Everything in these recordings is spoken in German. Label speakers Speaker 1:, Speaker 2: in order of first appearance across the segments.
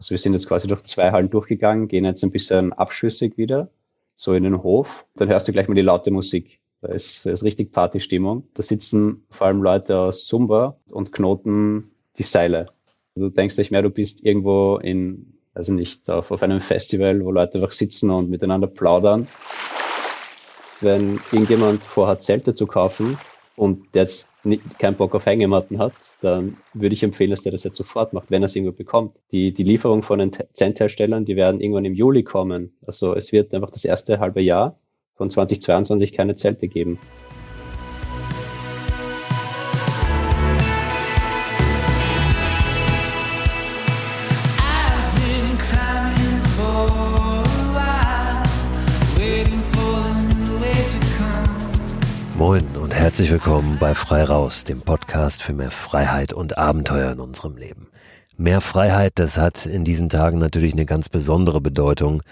Speaker 1: Also wir sind jetzt quasi durch zwei Hallen durchgegangen, gehen jetzt ein bisschen abschüssig wieder, so in den Hof. Dann hörst du gleich mal die laute Musik. Da ist, ist richtig Partystimmung. Da sitzen vor allem Leute aus Zumba und knoten die Seile. Du denkst nicht mehr, du bist irgendwo in, also nicht auf, auf einem Festival, wo Leute einfach sitzen und miteinander plaudern. Wenn irgendjemand vorhat, Zelte zu kaufen und der jetzt nicht, keinen Bock auf Hängematten hat, dann würde ich empfehlen, dass der das jetzt sofort macht, wenn er es irgendwo bekommt. Die, die Lieferung von den Zeltherstellern, die werden irgendwann im Juli kommen. Also es wird einfach das erste halbe Jahr von 2022 keine Zelte geben.
Speaker 2: Moin herzlich willkommen bei Frei Raus, dem Podcast für mehr Freiheit und Abenteuer in unserem Leben. Mehr Freiheit, das hat in diesen Tagen natürlich eine ganz besondere Bedeutung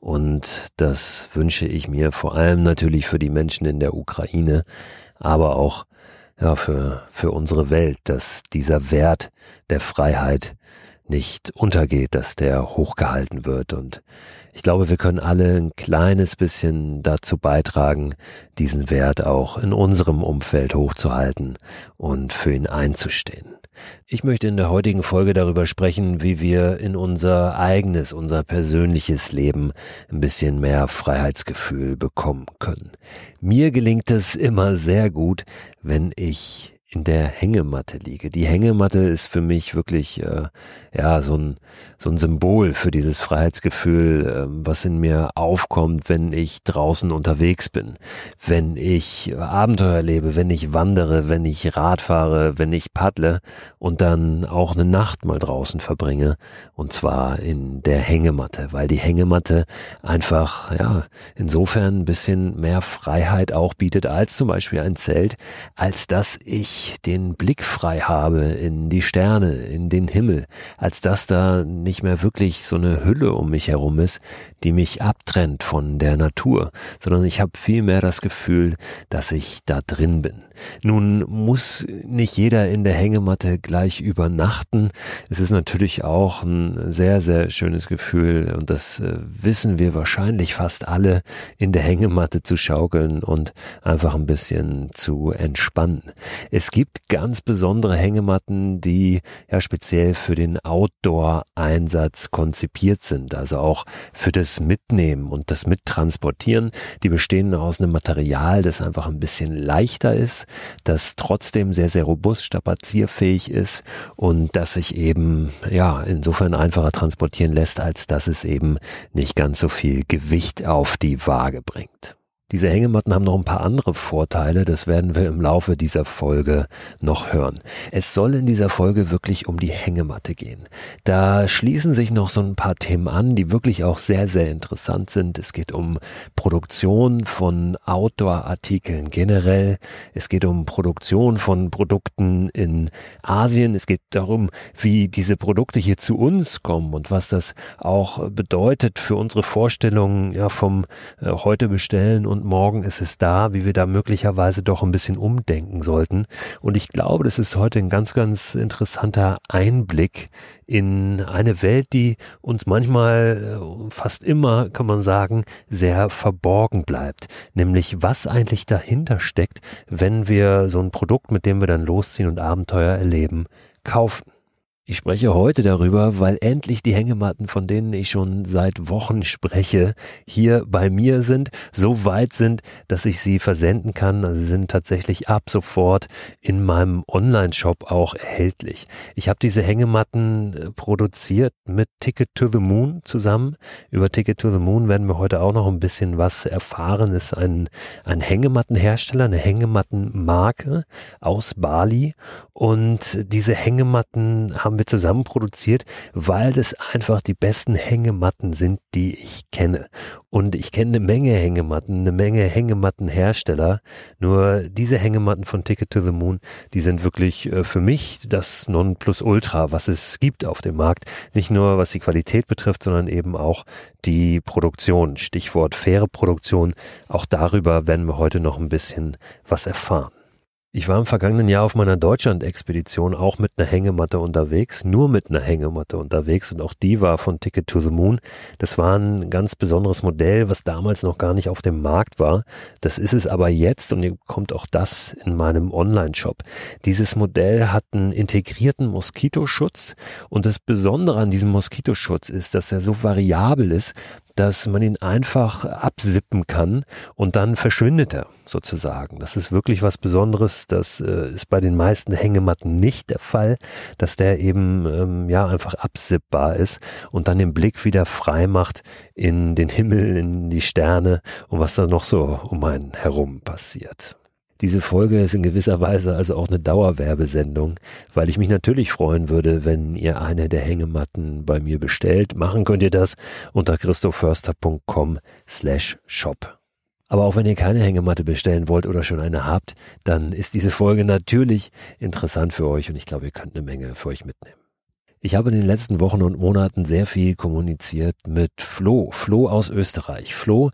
Speaker 2: und das wünsche ich mir vor allem natürlich für die Menschen in der Ukraine, aber auch ja, für, für unsere Welt, dass dieser Wert der Freiheit nicht untergeht, dass der hochgehalten wird. Und ich glaube, wir können alle ein kleines bisschen dazu beitragen, diesen Wert auch in unserem Umfeld hochzuhalten und für ihn einzustehen. Ich möchte in der heutigen Folge darüber sprechen, wie wir in unser eigenes, unser persönliches Leben ein bisschen mehr Freiheitsgefühl bekommen können. Mir gelingt es immer sehr gut, wenn ich in der Hängematte liege. Die Hängematte ist für mich wirklich äh, ja so ein so ein Symbol für dieses Freiheitsgefühl, äh, was in mir aufkommt, wenn ich draußen unterwegs bin, wenn ich Abenteuer erlebe, wenn ich wandere, wenn ich Rad fahre, wenn ich paddle und dann auch eine Nacht mal draußen verbringe und zwar in der Hängematte, weil die Hängematte einfach ja insofern ein bisschen mehr Freiheit auch bietet als zum Beispiel ein Zelt, als dass ich den Blick frei habe in die Sterne, in den Himmel, als dass da nicht mehr wirklich so eine Hülle um mich herum ist, die mich abtrennt von der Natur, sondern ich habe vielmehr das Gefühl, dass ich da drin bin. Nun muss nicht jeder in der Hängematte gleich übernachten. Es ist natürlich auch ein sehr, sehr schönes Gefühl und das äh, wissen wir wahrscheinlich fast alle, in der Hängematte zu schaukeln und einfach ein bisschen zu entspannen. Es es gibt ganz besondere Hängematten, die ja speziell für den Outdoor-Einsatz konzipiert sind, also auch für das Mitnehmen und das Mittransportieren. Die bestehen aus einem Material, das einfach ein bisschen leichter ist, das trotzdem sehr, sehr robust strapazierfähig ist und das sich eben, ja, insofern einfacher transportieren lässt, als dass es eben nicht ganz so viel Gewicht auf die Waage bringt. Diese Hängematten haben noch ein paar andere Vorteile, das werden wir im Laufe dieser Folge noch hören. Es soll in dieser Folge wirklich um die Hängematte gehen. Da schließen sich noch so ein paar Themen an, die wirklich auch sehr, sehr interessant sind. Es geht um Produktion von Outdoor-Artikeln generell. Es geht um Produktion von Produkten in Asien. Es geht darum, wie diese Produkte hier zu uns kommen und was das auch bedeutet für unsere Vorstellungen ja, vom äh, heute bestellen und und morgen ist es da, wie wir da möglicherweise doch ein bisschen umdenken sollten. Und ich glaube, das ist heute ein ganz, ganz interessanter Einblick in eine Welt, die uns manchmal, äh, fast immer, kann man sagen, sehr verborgen bleibt. Nämlich, was eigentlich dahinter steckt, wenn wir so ein Produkt, mit dem wir dann losziehen und Abenteuer erleben, kaufen. Ich spreche heute darüber, weil endlich die Hängematten, von denen ich schon seit Wochen spreche, hier bei mir sind, so weit sind, dass ich sie versenden kann. Also sie sind tatsächlich ab sofort in meinem Online-Shop auch erhältlich. Ich habe diese Hängematten äh, produziert mit Ticket to the Moon zusammen. Über Ticket to the Moon werden wir heute auch noch ein bisschen was erfahren. Es ist ein, ein Hängemattenhersteller, eine Hängemattenmarke aus Bali. Und diese Hängematten haben wir zusammen produziert, weil das einfach die besten Hängematten sind, die ich kenne. Und ich kenne eine Menge Hängematten, eine Menge Hängemattenhersteller. Nur diese Hängematten von Ticket to the Moon, die sind wirklich äh, für mich das Nonplusultra, was es gibt auf dem Markt. Nicht nur was die Qualität betrifft, sondern eben auch die Produktion. Stichwort faire Produktion. Auch darüber werden wir heute noch ein bisschen was erfahren. Ich war im vergangenen Jahr auf meiner Deutschland-Expedition auch mit einer Hängematte unterwegs, nur mit einer Hängematte unterwegs und auch die war von Ticket to the Moon. Das war ein ganz besonderes Modell, was damals noch gar nicht auf dem Markt war. Das ist es aber jetzt und ihr bekommt auch das in meinem Online-Shop. Dieses Modell hat einen integrierten Moskitoschutz und das Besondere an diesem Moskitoschutz ist, dass er so variabel ist, dass man ihn einfach absippen kann und dann verschwindet er sozusagen. Das ist wirklich was Besonderes. Das äh, ist bei den meisten Hängematten nicht der Fall, dass der eben ähm, ja einfach absippbar ist und dann den Blick wieder frei macht in den Himmel, in die Sterne und was da noch so um einen herum passiert. Diese Folge ist in gewisser Weise also auch eine Dauerwerbesendung, weil ich mich natürlich freuen würde, wenn ihr eine der Hängematten bei mir bestellt. Machen könnt ihr das unter christoförster.com slash shop. Aber auch wenn ihr keine Hängematte bestellen wollt oder schon eine habt, dann ist diese Folge natürlich interessant für euch und ich glaube, ihr könnt eine Menge für euch mitnehmen. Ich habe in den letzten Wochen und Monaten sehr viel kommuniziert mit Flo. Flo aus Österreich. Flo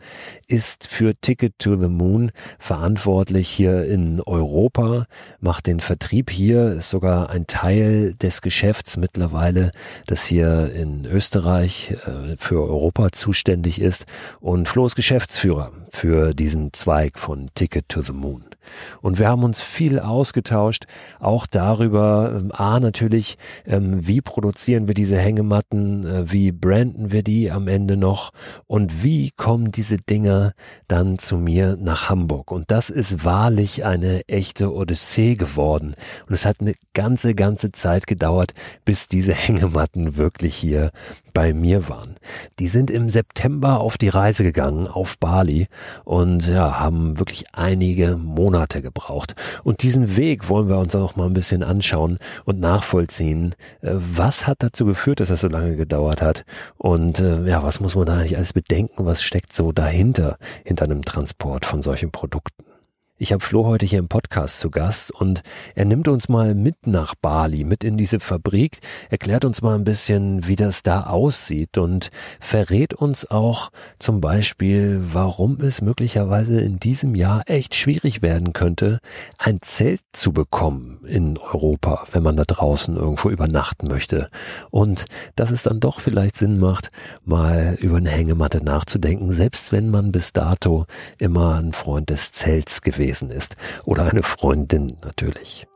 Speaker 2: ist für Ticket to the Moon verantwortlich hier in Europa, macht den Vertrieb hier, ist sogar ein Teil des Geschäfts mittlerweile, das hier in Österreich äh, für Europa zuständig ist. Und Flo ist Geschäftsführer für diesen Zweig von Ticket to the Moon. Und wir haben uns viel ausgetauscht, auch darüber, ähm, a, natürlich, ähm, wie produzieren wir diese Hängematten, äh, wie branden wir die am Ende noch und wie kommen diese Dinger dann zu mir nach Hamburg. Und das ist wahrlich eine echte Odyssee geworden. Und es hat eine ganze, ganze Zeit gedauert, bis diese Hängematten wirklich hier bei mir waren. Die sind im September auf die Reise gegangen, auf Bali und ja, haben wirklich einige Monate Monate gebraucht. Und diesen Weg wollen wir uns auch mal ein bisschen anschauen und nachvollziehen. Äh, was hat dazu geführt, dass das so lange gedauert hat? Und äh, ja, was muss man da eigentlich alles bedenken? Was steckt so dahinter, hinter einem Transport von solchen Produkten? Ich habe Flo heute hier im Podcast zu Gast und er nimmt uns mal mit nach Bali, mit in diese Fabrik, erklärt uns mal ein bisschen, wie das da aussieht und verrät uns auch zum Beispiel, warum es möglicherweise in diesem Jahr echt schwierig werden könnte, ein Zelt zu bekommen in Europa, wenn man da draußen irgendwo übernachten möchte. Und dass es dann doch vielleicht Sinn macht, mal über eine Hängematte nachzudenken, selbst wenn man bis dato immer ein Freund des Zelts gewesen gewesen ist. Oder eine Freundin natürlich.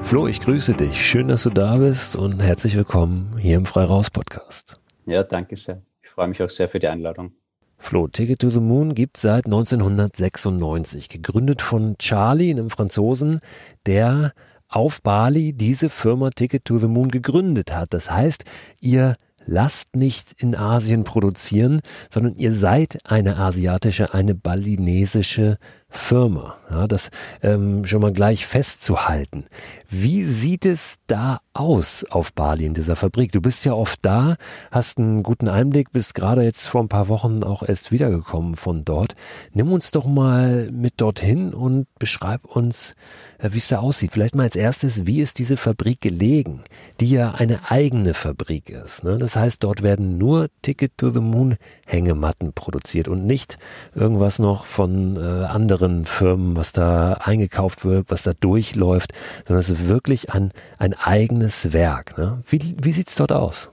Speaker 2: Flo, ich grüße dich. Schön, dass du da bist und herzlich willkommen hier im Freiraus Podcast.
Speaker 1: Ja, danke sehr. Ich freue mich auch sehr für die Einladung.
Speaker 2: Flo, Ticket to the Moon gibt seit 1996, gegründet von Charlie, einem Franzosen, der auf Bali diese Firma Ticket to the Moon gegründet hat. Das heißt, ihr lasst nicht in Asien produzieren, sondern ihr seid eine asiatische, eine balinesische Firma. Ja, das ähm, schon mal gleich festzuhalten. Wie sieht es da aus auf Bali in dieser Fabrik? Du bist ja oft da, hast einen guten Einblick, bist gerade jetzt vor ein paar Wochen auch erst wiedergekommen von dort. Nimm uns doch mal mit dorthin und beschreib uns, äh, wie es da aussieht. Vielleicht mal als erstes, wie ist diese Fabrik gelegen, die ja eine eigene Fabrik ist. Ne? Das heißt, dort werden nur Ticket to the Moon Hängematten produziert und nicht irgendwas noch von äh, anderen anderen Firmen, was da eingekauft wird, was da durchläuft, sondern es ist wirklich ein, ein eigenes Werk. Ne? Wie, wie sieht es dort aus?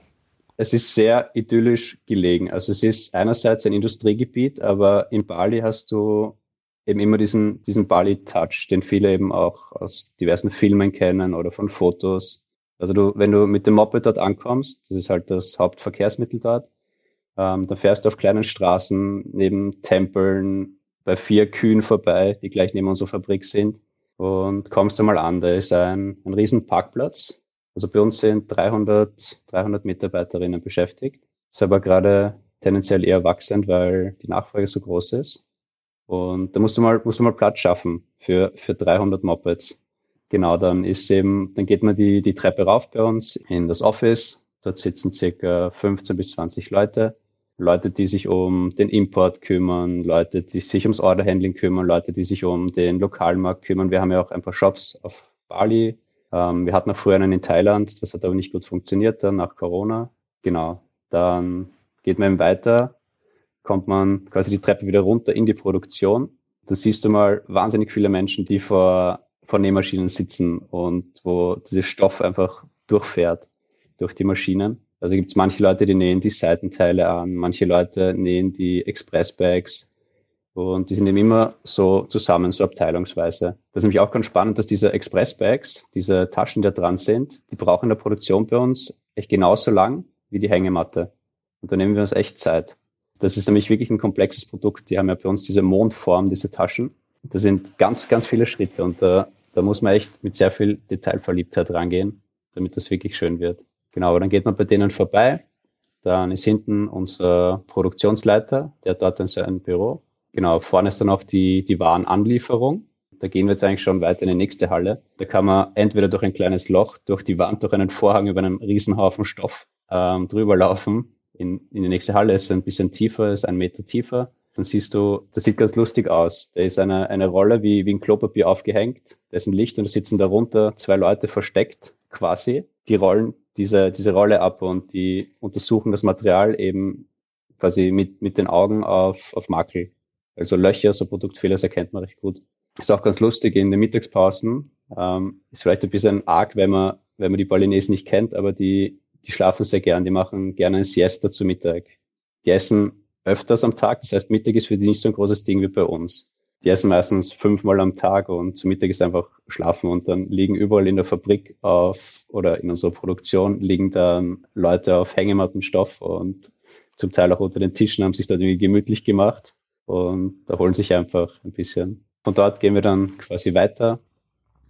Speaker 1: Es ist sehr idyllisch gelegen. Also es ist einerseits ein Industriegebiet, aber in Bali hast du eben immer diesen, diesen Bali-Touch, den viele eben auch aus diversen Filmen kennen oder von Fotos. Also du, wenn du mit dem Moped dort ankommst, das ist halt das Hauptverkehrsmittel dort, ähm, dann fährst du auf kleinen Straßen neben Tempeln, bei vier Kühen vorbei, die gleich neben unserer Fabrik sind. Und kommst du mal an, da ist ein, ein riesen Parkplatz. Also bei uns sind 300, 300 Mitarbeiterinnen beschäftigt. Ist aber gerade tendenziell eher wachsend, weil die Nachfrage so groß ist. Und da musst du mal, musst du mal Platz schaffen für, für 300 Mopeds. Genau, dann ist eben, dann geht man die, die Treppe rauf bei uns in das Office. Dort sitzen circa 15 bis 20 Leute. Leute, die sich um den Import kümmern, Leute, die sich ums Orderhandling kümmern, Leute, die sich um den Lokalmarkt kümmern. Wir haben ja auch ein paar Shops auf Bali. Ähm, wir hatten auch früher einen in Thailand, das hat aber nicht gut funktioniert dann nach Corona. Genau. Dann geht man weiter, kommt man quasi die Treppe wieder runter in die Produktion. Da siehst du mal wahnsinnig viele Menschen, die vor, vor Nähmaschinen sitzen und wo dieser Stoff einfach durchfährt durch die Maschinen. Also gibt es manche Leute, die nähen die Seitenteile an, manche Leute nähen die Expressbags, und die sind eben immer so zusammen, so abteilungsweise. Das ist nämlich auch ganz spannend, dass diese Express-Bags, diese Taschen, die da dran sind, die brauchen in der Produktion bei uns echt genauso lang wie die Hängematte. Und da nehmen wir uns echt Zeit. Das ist nämlich wirklich ein komplexes Produkt. Die haben ja bei uns diese Mondform, diese Taschen. Das sind ganz, ganz viele Schritte und da, da muss man echt mit sehr viel Detailverliebtheit rangehen, damit das wirklich schön wird. Genau, dann geht man bei denen vorbei. Dann ist hinten unser Produktionsleiter, der hat dort in sein Büro Genau, vorne ist dann auch die, die Warenanlieferung. Da gehen wir jetzt eigentlich schon weiter in die nächste Halle. Da kann man entweder durch ein kleines Loch, durch die Wand, durch einen Vorhang über einen Riesenhaufen Stoff ähm, drüber laufen. In, in die nächste Halle ist ein bisschen tiefer, ist ein Meter tiefer. Dann siehst du, das sieht ganz lustig aus. Da ist eine, eine Rolle wie, wie ein Klopapier aufgehängt. Da ist ein Licht und da sitzen darunter zwei Leute versteckt quasi. Die rollen diese, diese Rolle ab und die untersuchen das Material eben quasi mit, mit den Augen auf, auf Makel. Also Löcher, so Produktfehler, das erkennt man recht gut. Ist auch ganz lustig in den Mittagspausen. Ähm, ist vielleicht ein bisschen arg, wenn man, wenn man die Balinesen nicht kennt, aber die, die schlafen sehr gern. Die machen gerne ein Siesta zu Mittag. Die essen öfters am Tag. Das heißt, Mittag ist für die nicht so ein großes Ding wie bei uns. Die essen meistens fünfmal am Tag und zu Mittag ist einfach schlafen und dann liegen überall in der Fabrik auf oder in unserer Produktion liegen dann Leute auf Hängemattenstoff und zum Teil auch unter den Tischen haben sich dort irgendwie gemütlich gemacht und da holen sich einfach ein bisschen. Von dort gehen wir dann quasi weiter.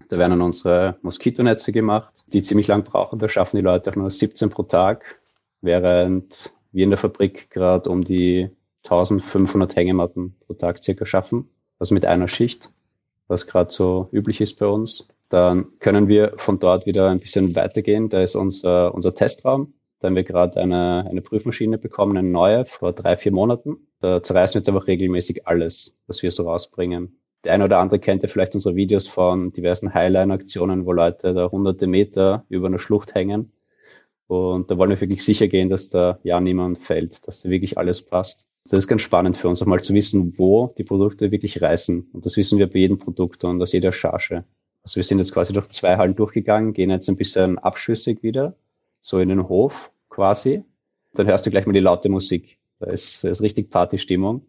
Speaker 1: Da werden dann unsere Moskitonetze gemacht, die ziemlich lang brauchen. Da schaffen die Leute auch nur 17 pro Tag, während wir in der Fabrik gerade um die 1500 Hängematten pro Tag circa schaffen. Also mit einer Schicht, was gerade so üblich ist bei uns. Dann können wir von dort wieder ein bisschen weitergehen. Da ist unser, unser Testraum. Da haben wir gerade eine, eine Prüfmaschine bekommen, eine neue, vor drei, vier Monaten. Da zerreißen wir jetzt einfach regelmäßig alles, was wir so rausbringen. Der eine oder andere kennt ja vielleicht unsere Videos von diversen Highline-Aktionen, wo Leute da hunderte Meter über einer Schlucht hängen. Und da wollen wir wirklich sicher gehen, dass da ja niemand fällt, dass da wirklich alles passt. Das ist ganz spannend für uns, auch mal zu wissen, wo die Produkte wirklich reißen. Und das wissen wir bei jedem Produkt und aus jeder Charge. Also wir sind jetzt quasi durch zwei Hallen durchgegangen, gehen jetzt ein bisschen abschüssig wieder, so in den Hof quasi. Dann hörst du gleich mal die laute Musik. Da ist, ist richtig Partystimmung.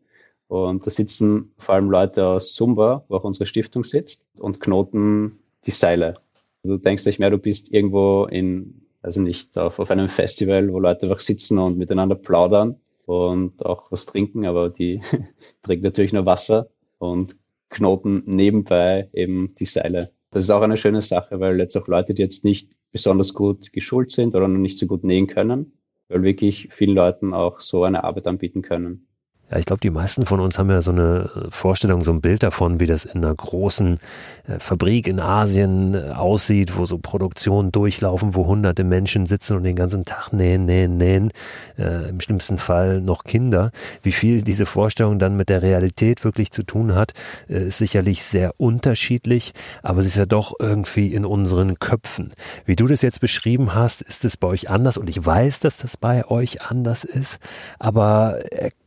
Speaker 1: Und da sitzen vor allem Leute aus Sumba, wo auch unsere Stiftung sitzt, und knoten die Seile. Du denkst nicht mehr, du bist irgendwo in, also nicht auf, auf einem Festival, wo Leute einfach sitzen und miteinander plaudern und auch was trinken, aber die trinken natürlich nur Wasser und knoten nebenbei eben die Seile. Das ist auch eine schöne Sache, weil jetzt auch Leute, die jetzt nicht besonders gut geschult sind oder noch nicht so gut nähen können, weil wirklich vielen Leuten auch so eine Arbeit anbieten können.
Speaker 2: Ja, ich glaube, die meisten von uns haben ja so eine äh, Vorstellung, so ein Bild davon, wie das in einer großen äh, Fabrik in Asien äh, aussieht, wo so Produktionen durchlaufen, wo hunderte Menschen sitzen und den ganzen Tag nähen, nähen, nähen, äh, im schlimmsten Fall noch Kinder. Wie viel diese Vorstellung dann mit der Realität wirklich zu tun hat, ist sicherlich sehr unterschiedlich, aber es ist ja doch irgendwie in unseren Köpfen. Wie du das jetzt beschrieben hast, ist es bei euch anders und ich weiß, dass das bei euch anders ist, aber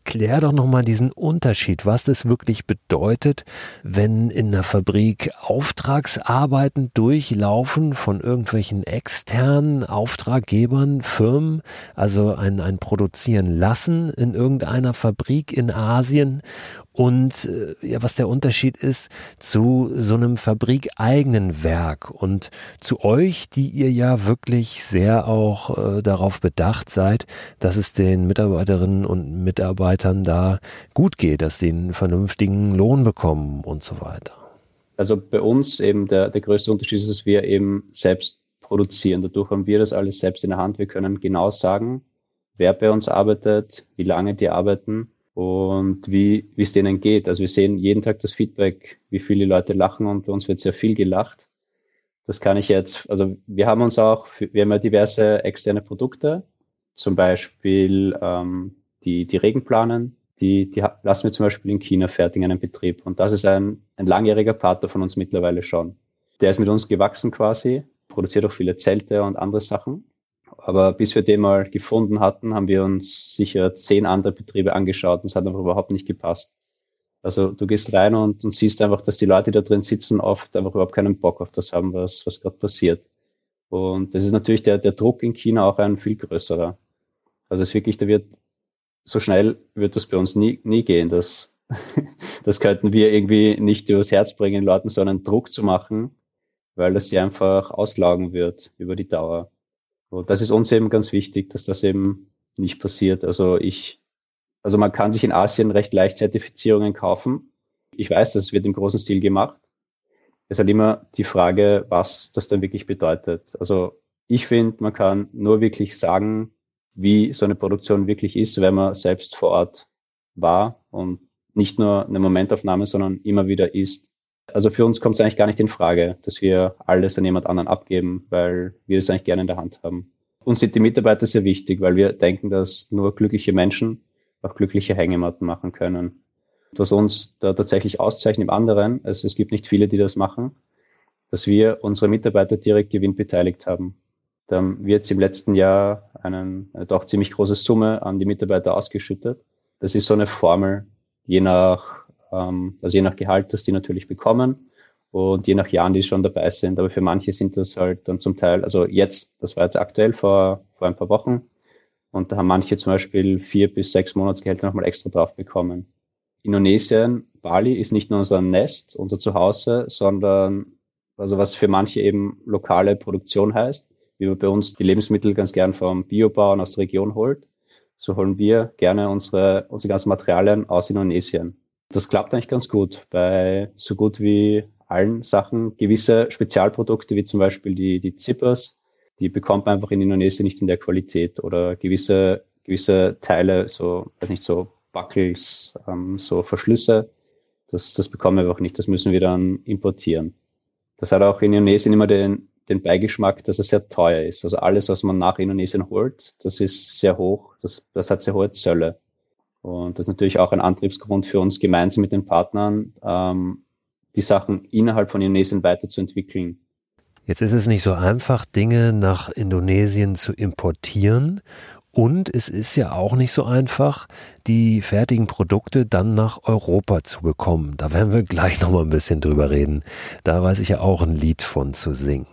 Speaker 2: Erklär doch nochmal diesen Unterschied, was das wirklich bedeutet, wenn in einer Fabrik Auftragsarbeiten durchlaufen von irgendwelchen externen Auftraggebern, Firmen, also ein, ein Produzieren lassen in irgendeiner Fabrik in Asien? Und äh, ja, was der Unterschied ist zu so einem fabrikeigenen Werk. Und zu euch, die ihr ja wirklich sehr auch äh, darauf bedacht seid, dass es den Mitarbeiterinnen und Mitarbeitern da gut geht, dass sie einen vernünftigen Lohn bekommen und so weiter.
Speaker 1: Also bei uns eben der, der größte Unterschied ist, dass wir eben selbst produzieren. Dadurch haben wir das alles selbst in der Hand. Wir können genau sagen, wer bei uns arbeitet, wie lange die arbeiten und wie wie es denen geht. Also wir sehen jeden Tag das Feedback, wie viele Leute lachen und bei uns wird sehr viel gelacht. Das kann ich jetzt, also wir haben uns auch, wir haben ja diverse externe Produkte, zum Beispiel ähm, die, die Regenplanen, die, die lassen wir zum Beispiel in China fertig in einem Betrieb. Und das ist ein, ein langjähriger Partner von uns mittlerweile schon. Der ist mit uns gewachsen quasi, produziert auch viele Zelte und andere Sachen. Aber bis wir den mal gefunden hatten, haben wir uns sicher zehn andere Betriebe angeschaut und es hat einfach überhaupt nicht gepasst. Also du gehst rein und, und siehst einfach, dass die Leute, die da drin sitzen, oft einfach überhaupt keinen Bock auf das haben, was, was gerade passiert. Und das ist natürlich der, der Druck in China auch ein viel größerer. Also es ist wirklich, da wird so schnell wird das bei uns nie, nie gehen. Das, das könnten wir irgendwie nicht übers Herz bringen, Leuten so einen Druck zu machen, weil das sie einfach auslagen wird über die Dauer. Und das ist uns eben ganz wichtig, dass das eben nicht passiert. Also ich, also man kann sich in Asien recht leicht Zertifizierungen kaufen. Ich weiß, das wird im großen Stil gemacht. Es ist halt immer die Frage, was das dann wirklich bedeutet. Also ich finde, man kann nur wirklich sagen, wie so eine Produktion wirklich ist, wenn man selbst vor Ort war und nicht nur eine Momentaufnahme, sondern immer wieder ist. Also für uns kommt es eigentlich gar nicht in Frage, dass wir alles an jemand anderen abgeben, weil wir es eigentlich gerne in der Hand haben. Uns sind die Mitarbeiter sehr wichtig, weil wir denken, dass nur glückliche Menschen auch glückliche Hängematten machen können. Was uns da tatsächlich auszeichnet im anderen, also es gibt nicht viele, die das machen, dass wir unsere Mitarbeiter direkt gewinnbeteiligt haben. Da haben wir jetzt im letzten Jahr einen, eine doch ziemlich große Summe an die Mitarbeiter ausgeschüttet. Das ist so eine Formel, je nach, ähm, also je nach Gehalt, das die natürlich bekommen und je nach Jahren, die schon dabei sind. Aber für manche sind das halt dann zum Teil, also jetzt, das war jetzt aktuell vor, vor ein paar Wochen, und da haben manche zum Beispiel vier bis sechs Monatsgehälter nochmal extra drauf bekommen. Indonesien, Bali ist nicht nur unser Nest, unser Zuhause, sondern also was für manche eben lokale Produktion heißt wie man bei uns die Lebensmittel ganz gern vom Biobauern aus der Region holt, so holen wir gerne unsere, unsere ganzen Materialien aus Indonesien. Das klappt eigentlich ganz gut bei so gut wie allen Sachen. Gewisse Spezialprodukte, wie zum Beispiel die, die Zippers, die bekommt man einfach in Indonesien nicht in der Qualität oder gewisse, gewisse Teile, so, weiß nicht, so Buckles, ähm, so Verschlüsse, das, das bekommen wir einfach nicht, das müssen wir dann importieren. Das hat auch in Indonesien immer den, den Beigeschmack, dass er sehr teuer ist. Also alles, was man nach Indonesien holt, das ist sehr hoch, das, das hat sehr hohe Zölle. Und das ist natürlich auch ein Antriebsgrund für uns, gemeinsam mit den Partnern ähm, die Sachen innerhalb von Indonesien weiterzuentwickeln.
Speaker 2: Jetzt ist es nicht so einfach, Dinge nach Indonesien zu importieren und es ist ja auch nicht so einfach, die fertigen Produkte dann nach Europa zu bekommen. Da werden wir gleich nochmal ein bisschen drüber reden. Da weiß ich ja auch ein Lied von zu singen.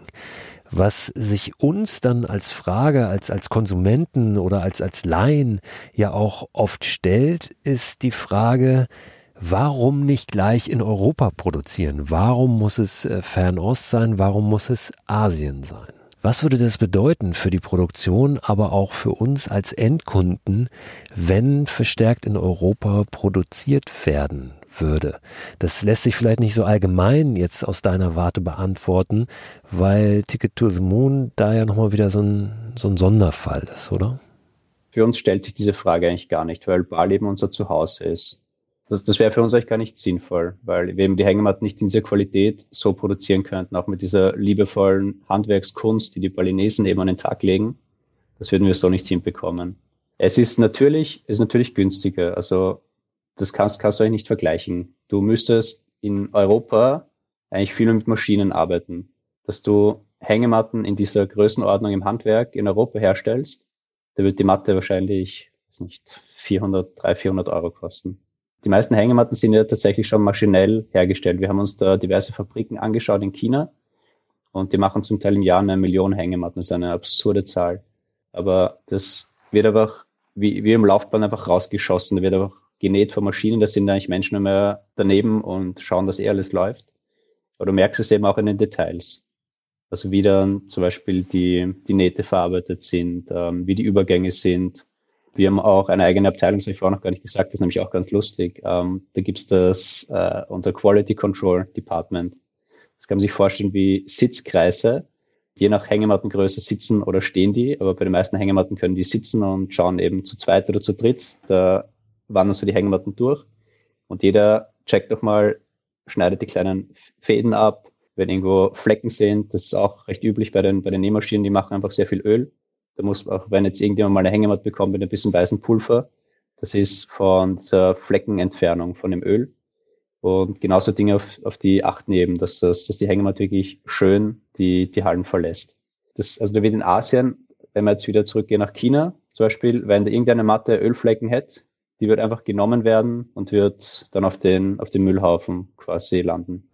Speaker 2: Was sich uns dann als Frage, als, als Konsumenten oder als, als Laien ja auch oft stellt, ist die Frage, warum nicht gleich in Europa produzieren? Warum muss es äh, Fernost sein? Warum muss es Asien sein? Was würde das bedeuten für die Produktion, aber auch für uns als Endkunden, wenn verstärkt in Europa produziert werden würde? Das lässt sich vielleicht nicht so allgemein jetzt aus deiner Warte beantworten, weil Ticket to the Moon da ja nochmal wieder so ein, so ein Sonderfall ist, oder?
Speaker 1: Für uns stellt sich diese Frage eigentlich gar nicht, weil Bar eben unser Zuhause ist das, das wäre für uns eigentlich gar nicht sinnvoll, weil wir eben die Hängematten nicht in dieser Qualität so produzieren könnten, auch mit dieser liebevollen Handwerkskunst, die die Balinesen eben an den Tag legen. Das würden wir so nicht hinbekommen. Es ist natürlich, ist natürlich günstiger. Also das kannst, kannst du eigentlich nicht vergleichen. Du müsstest in Europa eigentlich viel mit Maschinen arbeiten. Dass du Hängematten in dieser Größenordnung im Handwerk in Europa herstellst, da wird die Matte wahrscheinlich, weiß nicht, 400, 300, 400 Euro kosten. Die meisten Hängematten sind ja tatsächlich schon maschinell hergestellt. Wir haben uns da diverse Fabriken angeschaut in China und die machen zum Teil im Jahr eine Million Hängematten. Das ist eine absurde Zahl. Aber das wird einfach wie, wie im Laufbahn einfach rausgeschossen. Da wird einfach genäht von Maschinen. Da sind eigentlich Menschen immer daneben und schauen, dass eh alles läuft. Aber du merkst es eben auch in den Details. Also wie dann zum Beispiel die, die Nähte verarbeitet sind, ähm, wie die Übergänge sind, wir haben auch eine eigene Abteilung, das habe ich vorher noch gar nicht gesagt, das ist nämlich auch ganz lustig. Ähm, da gibt's das, äh, unser Quality Control Department. Das kann man sich vorstellen wie Sitzkreise. Je nach Hängemattengröße sitzen oder stehen die, aber bei den meisten Hängematten können die sitzen und schauen eben zu zweit oder zu dritt. Da wandern so die Hängematten durch. Und jeder checkt doch mal, schneidet die kleinen Fäden ab, wenn irgendwo Flecken sind. Das ist auch recht üblich bei den, bei den Nähmaschinen, die machen einfach sehr viel Öl da muss auch, wenn jetzt irgendjemand mal eine Hängematte bekommt mit ein bisschen weißem Pulver, das ist von der Fleckenentfernung von dem Öl. Und genauso Dinge auf, auf die achten eben, dass, das, dass die Hängematte wirklich schön die, die Hallen verlässt. Das, also da wird in Asien, wenn wir jetzt wieder zurückgehen nach China, zum Beispiel, wenn da irgendeine Matte Ölflecken hätte, die wird einfach genommen werden und wird dann auf den, auf den Müllhaufen quasi landen.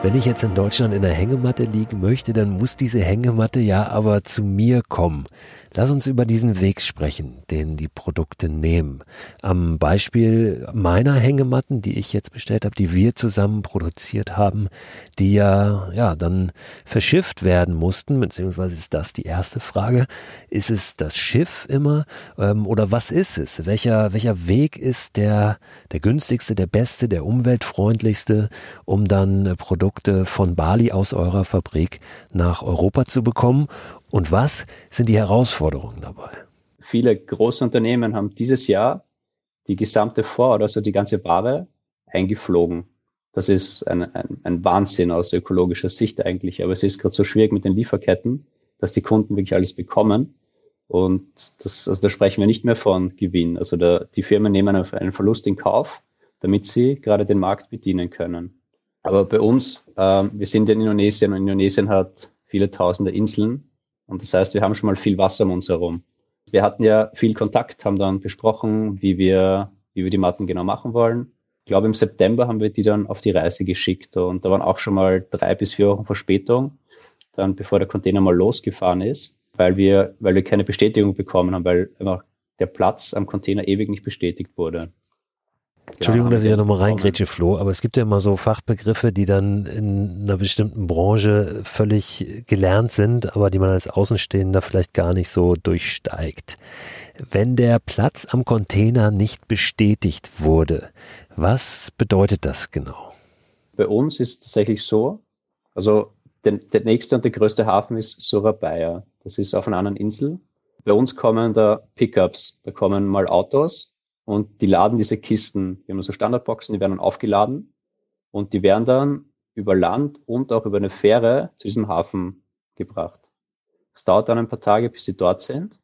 Speaker 2: Wenn ich jetzt in Deutschland in der Hängematte liegen möchte, dann muss diese Hängematte ja aber zu mir kommen. Lass uns über diesen Weg sprechen, den die Produkte nehmen. Am Beispiel meiner Hängematten, die ich jetzt bestellt habe, die wir zusammen produziert haben, die ja, ja, dann verschifft werden mussten, beziehungsweise ist das die erste Frage. Ist es das Schiff immer, ähm, oder was ist es? Welcher, welcher Weg ist der, der günstigste, der beste, der umweltfreundlichste, um dann Produkte von Bali aus eurer Fabrik nach Europa zu bekommen? Und was sind die Herausforderungen dabei?
Speaker 1: Viele große Unternehmen haben dieses Jahr die gesamte Vor- also die ganze Ware eingeflogen. Das ist ein, ein, ein Wahnsinn aus ökologischer Sicht eigentlich. Aber es ist gerade so schwierig mit den Lieferketten, dass die Kunden wirklich alles bekommen. Und das, also da sprechen wir nicht mehr von Gewinn. Also da, die Firmen nehmen einen Verlust in Kauf, damit sie gerade den Markt bedienen können. Aber bei uns, äh, wir sind in Indonesien und Indonesien hat viele tausende Inseln und das heißt, wir haben schon mal viel Wasser um uns herum. Wir hatten ja viel Kontakt, haben dann besprochen, wie wir, wie wir die Matten genau machen wollen. Ich glaube, im September haben wir die dann auf die Reise geschickt und da waren auch schon mal drei bis vier Wochen Verspätung, dann bevor der Container mal losgefahren ist, weil wir, weil wir keine Bestätigung bekommen haben, weil einfach der Platz am Container ewig nicht bestätigt wurde.
Speaker 2: Entschuldigung, dass ich da nochmal reingrätsche, Flo, aber es gibt ja immer so Fachbegriffe, die dann in einer bestimmten Branche völlig gelernt sind, aber die man als Außenstehender vielleicht gar nicht so durchsteigt. Wenn der Platz am Container nicht bestätigt wurde, was bedeutet das genau?
Speaker 1: Bei uns ist es tatsächlich so, also der, der nächste und der größte Hafen ist Surabaya. Das ist auf einer anderen Insel. Bei uns kommen da Pickups, da kommen mal Autos und die laden diese Kisten, wir haben so Standardboxen, die werden dann aufgeladen und die werden dann über Land und auch über eine Fähre zu diesem Hafen gebracht. Es dauert dann ein paar Tage, bis sie dort sind.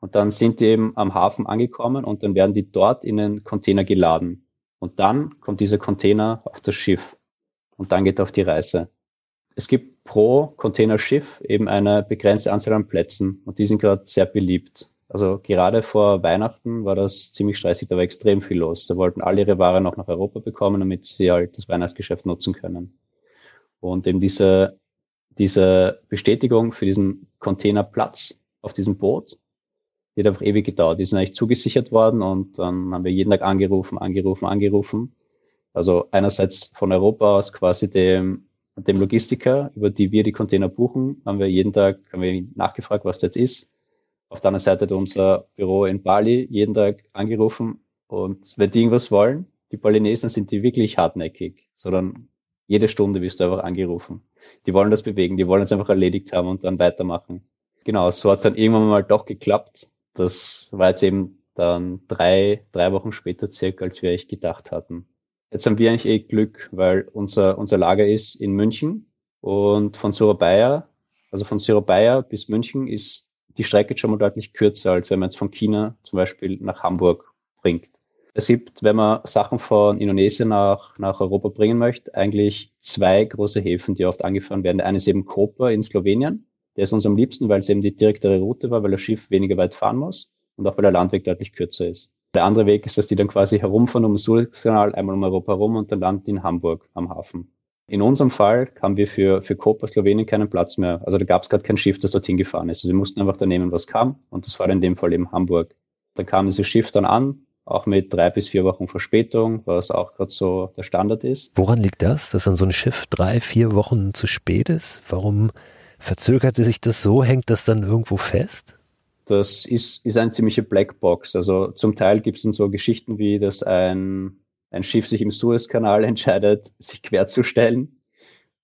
Speaker 1: Und dann sind die eben am Hafen angekommen und dann werden die dort in einen Container geladen. Und dann kommt dieser Container auf das Schiff. Und dann geht er auf die Reise. Es gibt pro Containerschiff eben eine begrenzte Anzahl an Plätzen und die sind gerade sehr beliebt. Also gerade vor Weihnachten war das ziemlich stressig, da war extrem viel los. Da wollten alle ihre Ware noch nach Europa bekommen, damit sie halt das Weihnachtsgeschäft nutzen können. Und eben diese, diese Bestätigung für diesen Containerplatz auf diesem Boot, die hat einfach ewig gedauert. Die sind eigentlich zugesichert worden und dann haben wir jeden Tag angerufen, angerufen, angerufen. Also einerseits von Europa aus quasi dem, dem Logistiker, über die wir die Container buchen, haben wir jeden Tag haben wir nachgefragt, was das jetzt ist auf der anderen Seite hat unser Büro in Bali jeden Tag angerufen und wenn die irgendwas wollen, die Balinesen sind die wirklich hartnäckig, sondern jede Stunde wirst du einfach angerufen. Die wollen das bewegen, die wollen es einfach erledigt haben und dann weitermachen. Genau, so hat es dann irgendwann mal doch geklappt. Das war jetzt eben dann drei, drei Wochen später circa, als wir echt gedacht hatten. Jetzt haben wir eigentlich eh Glück, weil unser, unser Lager ist in München und von Surabaya, also von Surabaya bis München ist die Strecke schon mal deutlich kürzer, als wenn man jetzt von China zum Beispiel nach Hamburg bringt. Es gibt, wenn man Sachen von Indonesien nach, nach Europa bringen möchte, eigentlich zwei große Häfen, die oft angefahren werden. Der eine ist eben Koper in Slowenien. Der ist uns am liebsten, weil es eben die direktere Route war, weil das Schiff weniger weit fahren muss und auch weil der Landweg deutlich kürzer ist. Der andere Weg ist, dass die dann quasi herumfahren um den Suezkanal, einmal um Europa herum und dann landen in Hamburg am Hafen. In unserem Fall haben wir für, für Koper Slowenien keinen Platz mehr. Also da gab es gerade kein Schiff, das dorthin gefahren ist. Also wir mussten einfach da nehmen, was kam. Und das war in dem Fall eben Hamburg. Da kam dieses Schiff dann an, auch mit drei bis vier Wochen Verspätung, was auch gerade so der Standard ist.
Speaker 2: Woran liegt das, dass dann so ein Schiff drei, vier Wochen zu spät ist? Warum verzögerte sich das so? Hängt das dann irgendwo fest?
Speaker 1: Das ist, ist eine ziemliche Blackbox. Also zum Teil gibt es dann so Geschichten wie, dass ein ein Schiff sich im Suezkanal entscheidet, sich querzustellen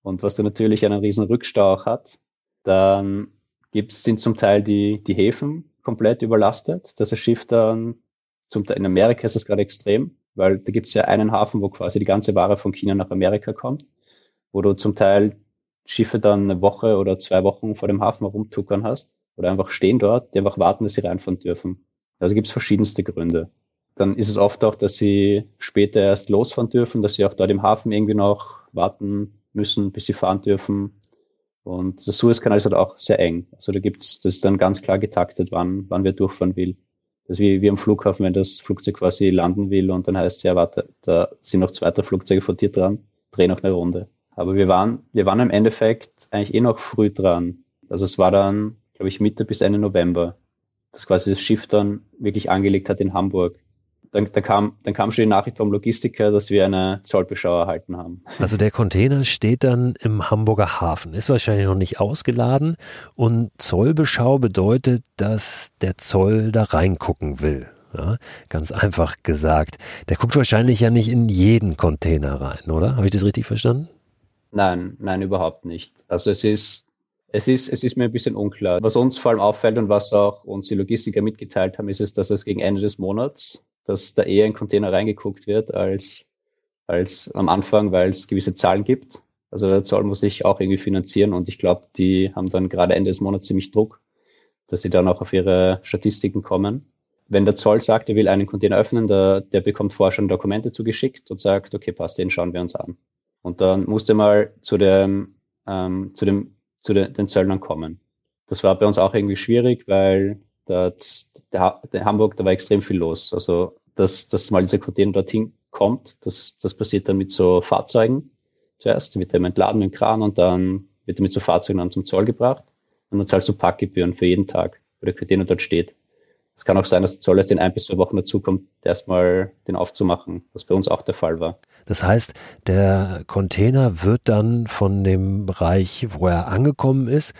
Speaker 1: und was dann natürlich einen riesen Rückstau auch hat, dann gibt's, sind zum Teil die, die Häfen komplett überlastet, dass das Schiff dann, zum Teil in Amerika ist das gerade extrem, weil da gibt's ja einen Hafen, wo quasi die ganze Ware von China nach Amerika kommt, wo du zum Teil Schiffe dann eine Woche oder zwei Wochen vor dem Hafen herumtuckern hast oder einfach stehen dort, die einfach warten, dass sie reinfahren dürfen. Also gibt's verschiedenste Gründe dann ist es oft auch, dass sie später erst losfahren dürfen, dass sie auch dort im Hafen irgendwie noch warten müssen, bis sie fahren dürfen. Und der Suezkanal ist halt auch sehr eng. Also da gibt's, das ist dann ganz klar getaktet, wann, wann wir durchfahren will. Das ist wie, wie am Flughafen, wenn das Flugzeug quasi landen will und dann heißt es, ja, warte, da sind noch zweite Flugzeuge vor dir dran, dreh noch eine Runde. Aber wir waren, wir waren im Endeffekt eigentlich eh noch früh dran. Also es war dann, glaube ich, Mitte bis Ende November, dass quasi das Schiff dann wirklich angelegt hat in Hamburg dann, dann, kam, dann kam schon die Nachricht vom Logistiker, dass wir eine Zollbeschau erhalten haben.
Speaker 2: Also der Container steht dann im Hamburger Hafen, ist wahrscheinlich noch nicht ausgeladen und Zollbeschau bedeutet, dass der Zoll da reingucken will. Ja, ganz einfach gesagt. Der guckt wahrscheinlich ja nicht in jeden Container rein, oder? Habe ich das richtig verstanden?
Speaker 1: Nein, nein, überhaupt nicht. Also es ist, es ist, es ist mir ein bisschen unklar. Was uns vor allem auffällt und was auch uns die Logistiker mitgeteilt haben, ist es, dass es gegen Ende des Monats dass da eher in Container reingeguckt wird als, als am Anfang, weil es gewisse Zahlen gibt. Also der Zoll muss sich auch irgendwie finanzieren und ich glaube, die haben dann gerade Ende des Monats ziemlich Druck, dass sie dann auch auf ihre Statistiken kommen. Wenn der Zoll sagt, er will einen Container öffnen, der, der bekommt vorher schon Dokumente zugeschickt und sagt, okay, passt, den schauen wir uns an. Und dann musste mal zu dem, ähm, zu dem, zu den, den Zöllnern kommen. Das war bei uns auch irgendwie schwierig, weil der, der, der Hamburg, da war extrem viel los. Also, dass, dass mal dieser Container dorthin kommt, das, das passiert dann mit so Fahrzeugen zuerst, wird er entladen mit dem Kran und dann wird er mit so Fahrzeugen dann zum Zoll gebracht und dann zahlst du Parkgebühren für jeden Tag, wo der Container dort steht. Es kann auch sein, dass der Zoll erst in ein bis zwei Wochen dazukommt, erstmal den aufzumachen, was bei uns auch der Fall war.
Speaker 2: Das heißt, der Container wird dann von dem Bereich, wo er angekommen ist,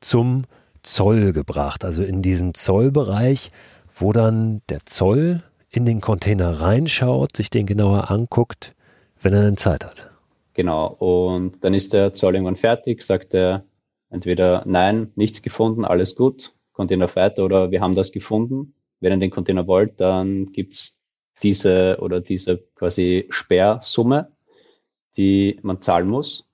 Speaker 2: zum Zoll gebracht, also in diesen Zollbereich, wo dann der Zoll in den Container reinschaut, sich den genauer anguckt, wenn er dann Zeit hat.
Speaker 1: Genau, und dann ist der Zoll irgendwann fertig, sagt er entweder nein, nichts gefunden, alles gut, Container weiter oder wir haben das gefunden. Wenn ihr den Container wollt, dann gibt's diese oder diese quasi Sperrsumme, die man zahlen muss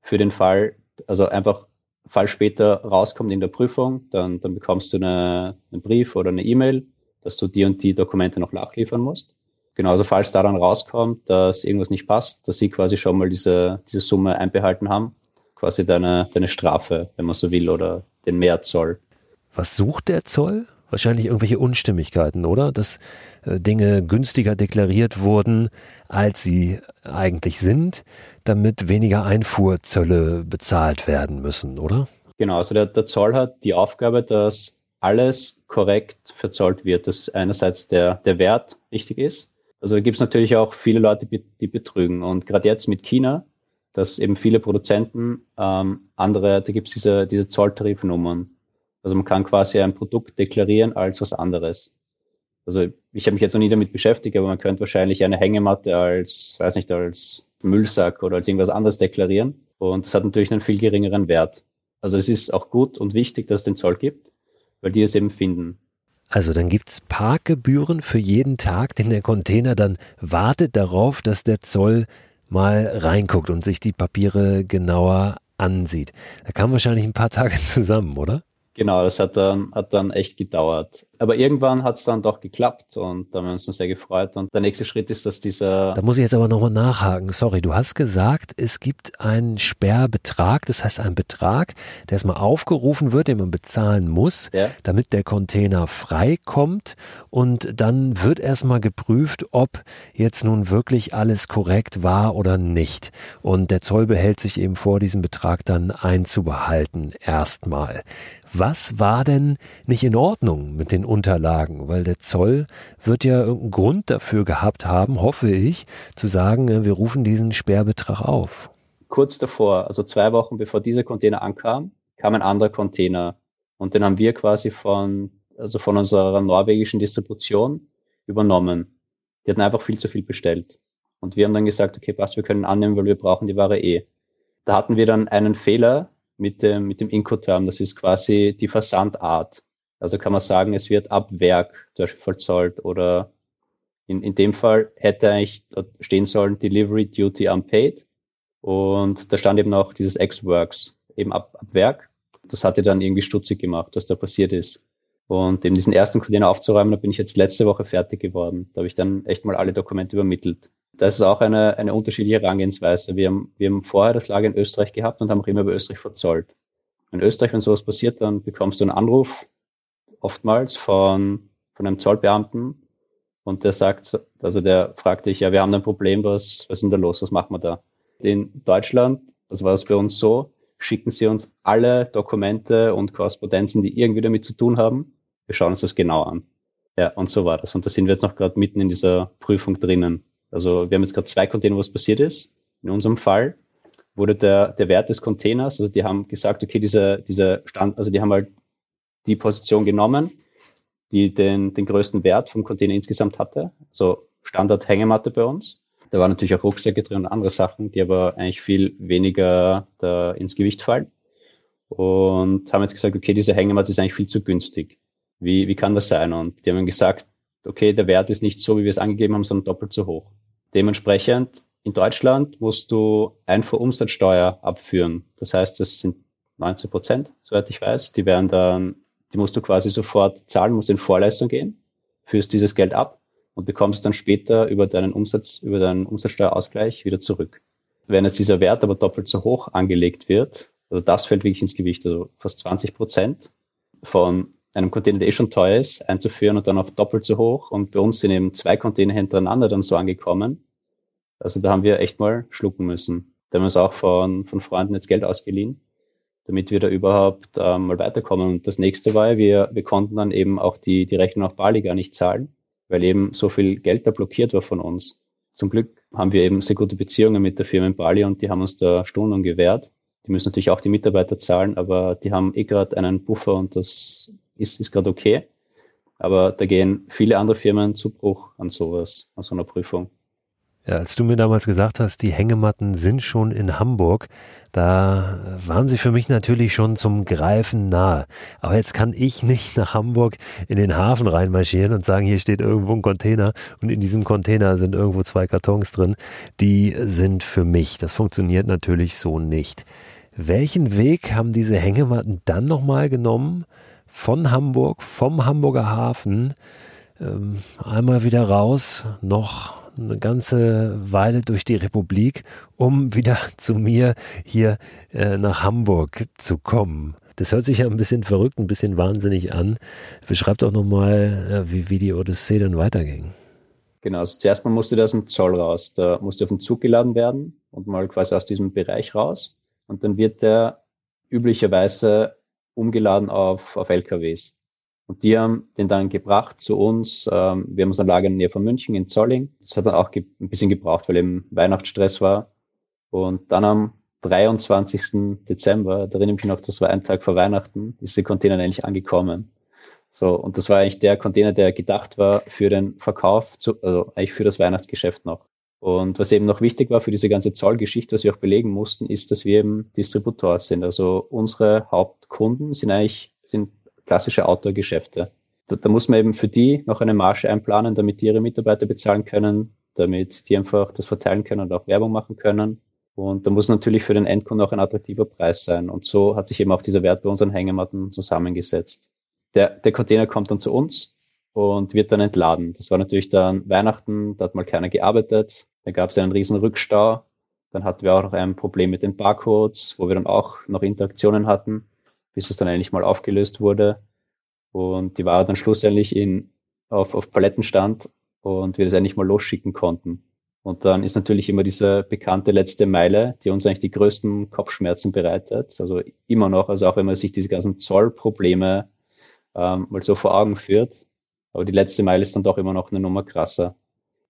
Speaker 1: für den Fall, also einfach Fall später rauskommt in der Prüfung, dann, dann bekommst du eine, einen Brief oder eine E-Mail, dass du die und die Dokumente noch nachliefern musst. Genauso, falls da dann rauskommt, dass irgendwas nicht passt, dass sie quasi schon mal diese, diese Summe einbehalten haben, quasi deine, deine Strafe, wenn man so will, oder den Mehrzoll.
Speaker 2: Was sucht der Zoll? Wahrscheinlich irgendwelche Unstimmigkeiten, oder? Dass äh, Dinge günstiger deklariert wurden, als sie eigentlich sind, damit weniger Einfuhrzölle bezahlt werden müssen, oder?
Speaker 1: Genau, also der, der Zoll hat die Aufgabe, dass alles korrekt verzollt wird, dass einerseits der, der Wert richtig ist. Also gibt es natürlich auch viele Leute, die betrügen. Und gerade jetzt mit China, dass eben viele Produzenten ähm, andere, da gibt es diese, diese Zolltarifnummern. Also man kann quasi ein Produkt deklarieren als was anderes. Also ich habe mich jetzt noch nie damit beschäftigt, aber man könnte wahrscheinlich eine Hängematte als, weiß nicht, als Müllsack oder als irgendwas anderes deklarieren. Und das hat natürlich einen viel geringeren Wert. Also es ist auch gut und wichtig, dass es den Zoll gibt, weil die es eben finden.
Speaker 2: Also dann gibt's Parkgebühren für jeden Tag, den der Container dann wartet darauf, dass der Zoll mal reinguckt und sich die Papiere genauer ansieht. Da kamen wahrscheinlich ein paar Tage zusammen, oder?
Speaker 1: Genau, das hat dann, hat dann echt gedauert. Aber irgendwann hat es dann doch geklappt und da haben wir uns dann sehr gefreut. Und der nächste Schritt ist, dass dieser.
Speaker 2: Da muss ich jetzt aber nochmal nachhaken. Sorry, du hast gesagt, es gibt einen Sperrbetrag, das heißt einen Betrag, der erstmal aufgerufen wird, den man bezahlen muss, ja. damit der Container freikommt. Und dann wird erstmal geprüft, ob jetzt nun wirklich alles korrekt war oder nicht. Und der Zoll behält sich eben vor, diesen Betrag dann einzubehalten, erstmal. Was war denn nicht in Ordnung mit den Unterlagen? Weil der Zoll wird ja irgendeinen Grund dafür gehabt haben, hoffe ich, zu sagen, äh, wir rufen diesen Sperrbetrag auf.
Speaker 1: Kurz davor, also zwei Wochen bevor dieser Container ankam, kam ein anderer Container und den haben wir quasi von, also von unserer norwegischen Distribution übernommen. Die hatten einfach viel zu viel bestellt. Und wir haben dann gesagt, okay, passt, wir können annehmen, weil wir brauchen die Ware eh. Da hatten wir dann einen Fehler mit dem, mit dem Incoterm. Das ist quasi die Versandart. Also kann man sagen, es wird ab Werk zum vollzollt oder in, in dem Fall hätte eigentlich dort stehen sollen Delivery Duty Unpaid und da stand eben auch dieses X-Works eben ab, ab Werk. Das hatte dann irgendwie stutzig gemacht, was da passiert ist. Und eben diesen ersten Container aufzuräumen, da bin ich jetzt letzte Woche fertig geworden. Da habe ich dann echt mal alle Dokumente übermittelt. Das ist auch eine, eine unterschiedliche Herangehensweise. Wir haben, wir haben vorher das Lager in Österreich gehabt und haben auch immer über Österreich verzollt. In Österreich, wenn sowas passiert, dann bekommst du einen Anruf, oftmals von, von einem Zollbeamten, und der sagt, also der fragt dich, ja, wir haben ein Problem, was, was ist denn da los, was machen wir da? In Deutschland, also war es bei uns so, schicken sie uns alle Dokumente und Korrespondenzen, die irgendwie damit zu tun haben. Wir schauen uns das genau an. Ja, und so war das. Und da sind wir jetzt noch gerade mitten in dieser Prüfung drinnen. Also wir haben jetzt gerade zwei Container, wo es passiert ist. In unserem Fall wurde der, der Wert des Containers, also die haben gesagt, okay, diese, diese Stand, also die haben halt die Position genommen, die den, den größten Wert vom Container insgesamt hatte. So Standard-Hängematte bei uns. Da waren natürlich auch Rucksäcke drin und andere Sachen, die aber eigentlich viel weniger da ins Gewicht fallen. Und haben jetzt gesagt, okay, diese Hängematte ist eigentlich viel zu günstig. Wie, wie kann das sein? Und die haben gesagt, okay, der Wert ist nicht so, wie wir es angegeben haben, sondern doppelt so hoch. Dementsprechend in Deutschland musst du Einfuhrumsatzsteuer abführen. Das heißt, das sind 19 Prozent, soweit ich weiß. Die werden dann, die musst du quasi sofort zahlen, musst in Vorleistung gehen, führst dieses Geld ab und bekommst dann später über deinen Umsatz, über deinen Umsatzsteuerausgleich wieder zurück. Wenn jetzt dieser Wert aber doppelt so hoch angelegt wird, also das fällt wirklich ins Gewicht, also fast 20 Prozent von einem Container, der eh schon teuer ist, einzuführen und dann auf doppelt so hoch. Und bei uns sind eben zwei Container hintereinander dann so angekommen. Also da haben wir echt mal schlucken müssen. Da haben wir uns auch von, von Freunden jetzt Geld ausgeliehen, damit wir da überhaupt ähm, mal weiterkommen. Und das nächste war, wir, wir konnten dann eben auch die, die Rechnung auf Bali gar nicht zahlen, weil eben so viel Geld da blockiert war von uns. Zum Glück haben wir eben sehr gute Beziehungen mit der Firma in Bali und die haben uns da Stunden gewährt. Die müssen natürlich auch die Mitarbeiter zahlen, aber die haben eh gerade einen Buffer und das ist, ist gerade okay. Aber da gehen viele andere Firmen zu Bruch an sowas, an so einer Prüfung.
Speaker 2: Ja, als du mir damals gesagt hast, die Hängematten sind schon in Hamburg, da waren sie für mich natürlich schon zum Greifen nahe. Aber jetzt kann ich nicht nach Hamburg in den Hafen reinmarschieren und sagen, hier steht irgendwo ein Container und in diesem Container sind irgendwo zwei Kartons drin. Die sind für mich. Das funktioniert natürlich so nicht. Welchen Weg haben diese Hängematten dann nochmal genommen? Von Hamburg, vom Hamburger Hafen, ähm, einmal wieder raus, noch eine ganze Weile durch die Republik, um wieder zu mir hier äh, nach Hamburg zu kommen. Das hört sich ja ein bisschen verrückt, ein bisschen wahnsinnig an. Beschreibt doch nochmal, äh, wie, wie die Odyssee dann weiterging.
Speaker 1: Genau, also zuerst mal musste aus dem Zoll raus. Da musste auf den Zug geladen werden und mal quasi aus diesem Bereich raus. Und dann wird der üblicherweise umgeladen auf, auf LKWs. Und die haben den dann gebracht zu uns. Ähm, wir haben uns ein Lager in der Nähe von München in Zolling. Das hat dann auch ein bisschen gebraucht, weil eben Weihnachtsstress war. Und dann am 23. Dezember, da erinnere ich mich noch, das war ein Tag vor Weihnachten, ist der Container endlich angekommen. So, und das war eigentlich der Container, der gedacht war für den Verkauf, zu, also eigentlich für das Weihnachtsgeschäft noch. Und was eben noch wichtig war für diese ganze Zollgeschichte, was wir auch belegen mussten, ist, dass wir eben Distributor sind. Also unsere Hauptkunden sind eigentlich sind klassische Outdoor-Geschäfte. Da, da, muss man eben für die noch eine Marge einplanen, damit die ihre Mitarbeiter bezahlen können, damit die einfach das verteilen können und auch Werbung machen können. Und da muss natürlich für den Endkunden auch ein attraktiver Preis sein. Und so hat sich eben auch dieser Wert bei unseren Hängematten zusammengesetzt. Der, der Container kommt dann zu uns und wird dann entladen. Das war natürlich dann Weihnachten, da hat mal keiner gearbeitet. Da gab es einen riesen Rückstau. Dann hatten wir auch noch ein Problem mit den Barcodes, wo wir dann auch noch Interaktionen hatten, bis es dann eigentlich mal aufgelöst wurde. Und die Ware dann schlussendlich in, auf, auf Paletten stand und wir das eigentlich mal losschicken konnten. Und dann ist natürlich immer diese bekannte letzte Meile, die uns eigentlich die größten Kopfschmerzen bereitet. Also immer noch, also auch wenn man sich diese ganzen Zollprobleme ähm, mal so vor Augen führt. Aber die letzte Meile ist dann doch immer noch eine Nummer krasser.